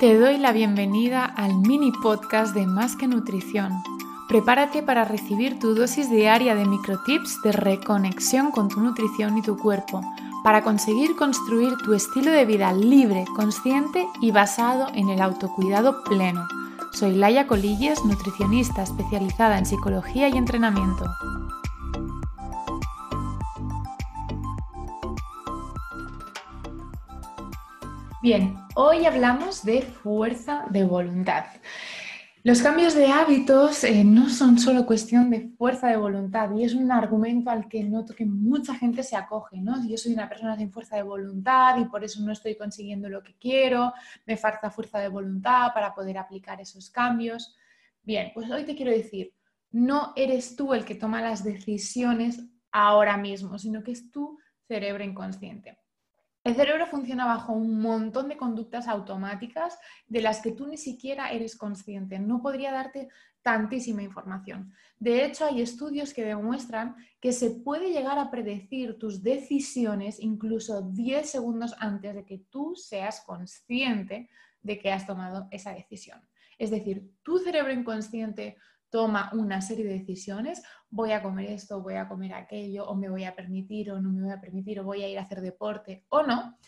Te doy la bienvenida al mini podcast de Más que Nutrición. Prepárate para recibir tu dosis diaria de microtips de reconexión con tu nutrición y tu cuerpo, para conseguir construir tu estilo de vida libre, consciente y basado en el autocuidado pleno. Soy Laia Colilles, nutricionista especializada en psicología y entrenamiento. Bien, hoy hablamos de fuerza de voluntad. Los cambios de hábitos eh, no son solo cuestión de fuerza de voluntad y es un argumento al que noto que mucha gente se acoge, ¿no? Yo soy una persona sin fuerza de voluntad y por eso no estoy consiguiendo lo que quiero, me falta fuerza de voluntad para poder aplicar esos cambios. Bien, pues hoy te quiero decir, no eres tú el que toma las decisiones ahora mismo, sino que es tu cerebro inconsciente. El cerebro funciona bajo un montón de conductas automáticas de las que tú ni siquiera eres consciente. No podría darte tantísima información. De hecho, hay estudios que demuestran que se puede llegar a predecir tus decisiones incluso 10 segundos antes de que tú seas consciente de que has tomado esa decisión. Es decir, tu cerebro inconsciente toma una serie de decisiones, voy a comer esto, voy a comer aquello, o me voy a permitir o no me voy a permitir, o voy a ir a hacer deporte o no.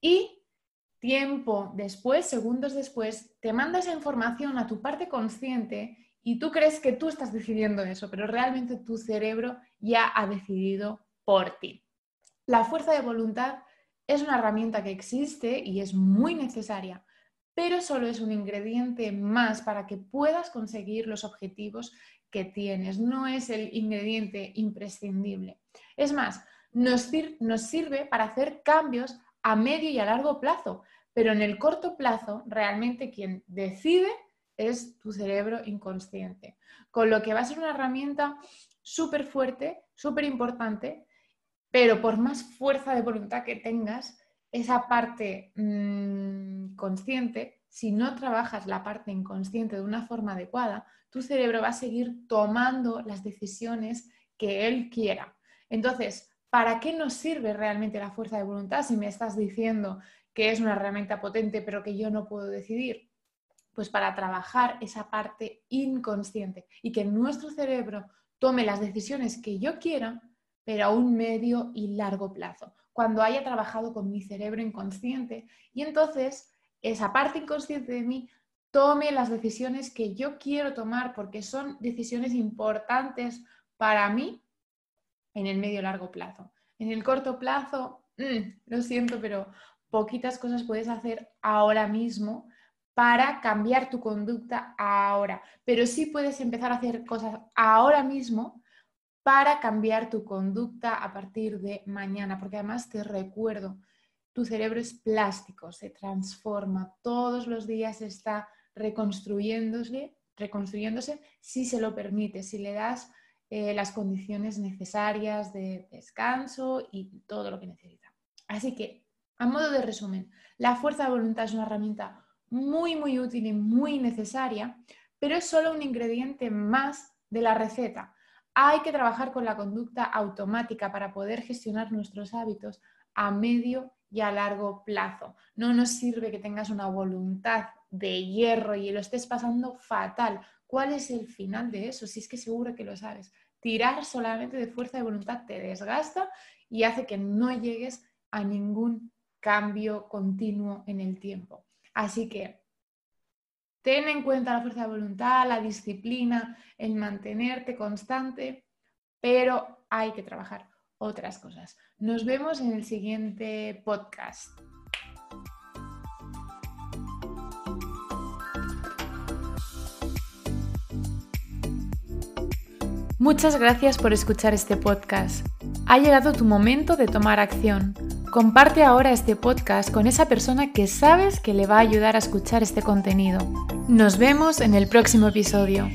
Y tiempo después, segundos después, te manda esa información a tu parte consciente y tú crees que tú estás decidiendo eso, pero realmente tu cerebro ya ha decidido por ti. La fuerza de voluntad es una herramienta que existe y es muy necesaria, pero solo es un ingrediente más para que puedas conseguir los objetivos que tienes. No es el ingrediente imprescindible. Es más, nos, sirve para hacer cambios a medio y a largo plazo, pero en el corto plazo realmente quien decide es tu cerebro inconsciente. Con lo que va a ser una herramienta súper fuerte, súper importante, pero por más fuerza de voluntad que tengas, esa parte mm, consciente, si no trabajas la parte inconsciente de una forma adecuada, tu cerebro va a seguir tomando las decisiones que él quiera. Entonces, ¿para qué nos sirve realmente la fuerza de voluntad si me estás diciendo que es una herramienta potente pero que yo no puedo decidir? Pues para trabajar esa parte inconsciente y que nuestro cerebro tome las decisiones que yo quiera, pero a un medio y largo plazo cuando haya trabajado con mi cerebro inconsciente y entonces esa parte inconsciente de mí tome las decisiones que yo quiero tomar porque son decisiones importantes para mí en el medio largo plazo. En el corto plazo, mm, lo siento, pero poquitas cosas puedes hacer ahora mismo para cambiar tu conducta ahora, pero sí puedes empezar a hacer cosas ahora mismo para cambiar tu conducta a partir de mañana, porque además te recuerdo, tu cerebro es plástico, se transforma, todos los días está reconstruyéndose, reconstruyéndose si se lo permite, si le das eh, las condiciones necesarias de descanso y todo lo que necesita. Así que, a modo de resumen, la fuerza de voluntad es una herramienta muy, muy útil y muy necesaria, pero es solo un ingrediente más de la receta hay que trabajar con la conducta automática para poder gestionar nuestros hábitos a medio y a largo plazo. No nos sirve que tengas una voluntad de hierro y lo estés pasando fatal. ¿Cuál es el final de eso? Si es que seguro que lo sabes. Tirar solamente de fuerza de voluntad te desgasta y hace que no llegues a ningún cambio continuo en el tiempo. Así que Ten en cuenta la fuerza de voluntad, la disciplina, el mantenerte constante, pero hay que trabajar otras cosas. Nos vemos en el siguiente podcast. Muchas gracias por escuchar este podcast. Ha llegado tu momento de tomar acción. Comparte ahora este podcast con esa persona que sabes que le va a ayudar a escuchar este contenido. Nos vemos en el próximo episodio.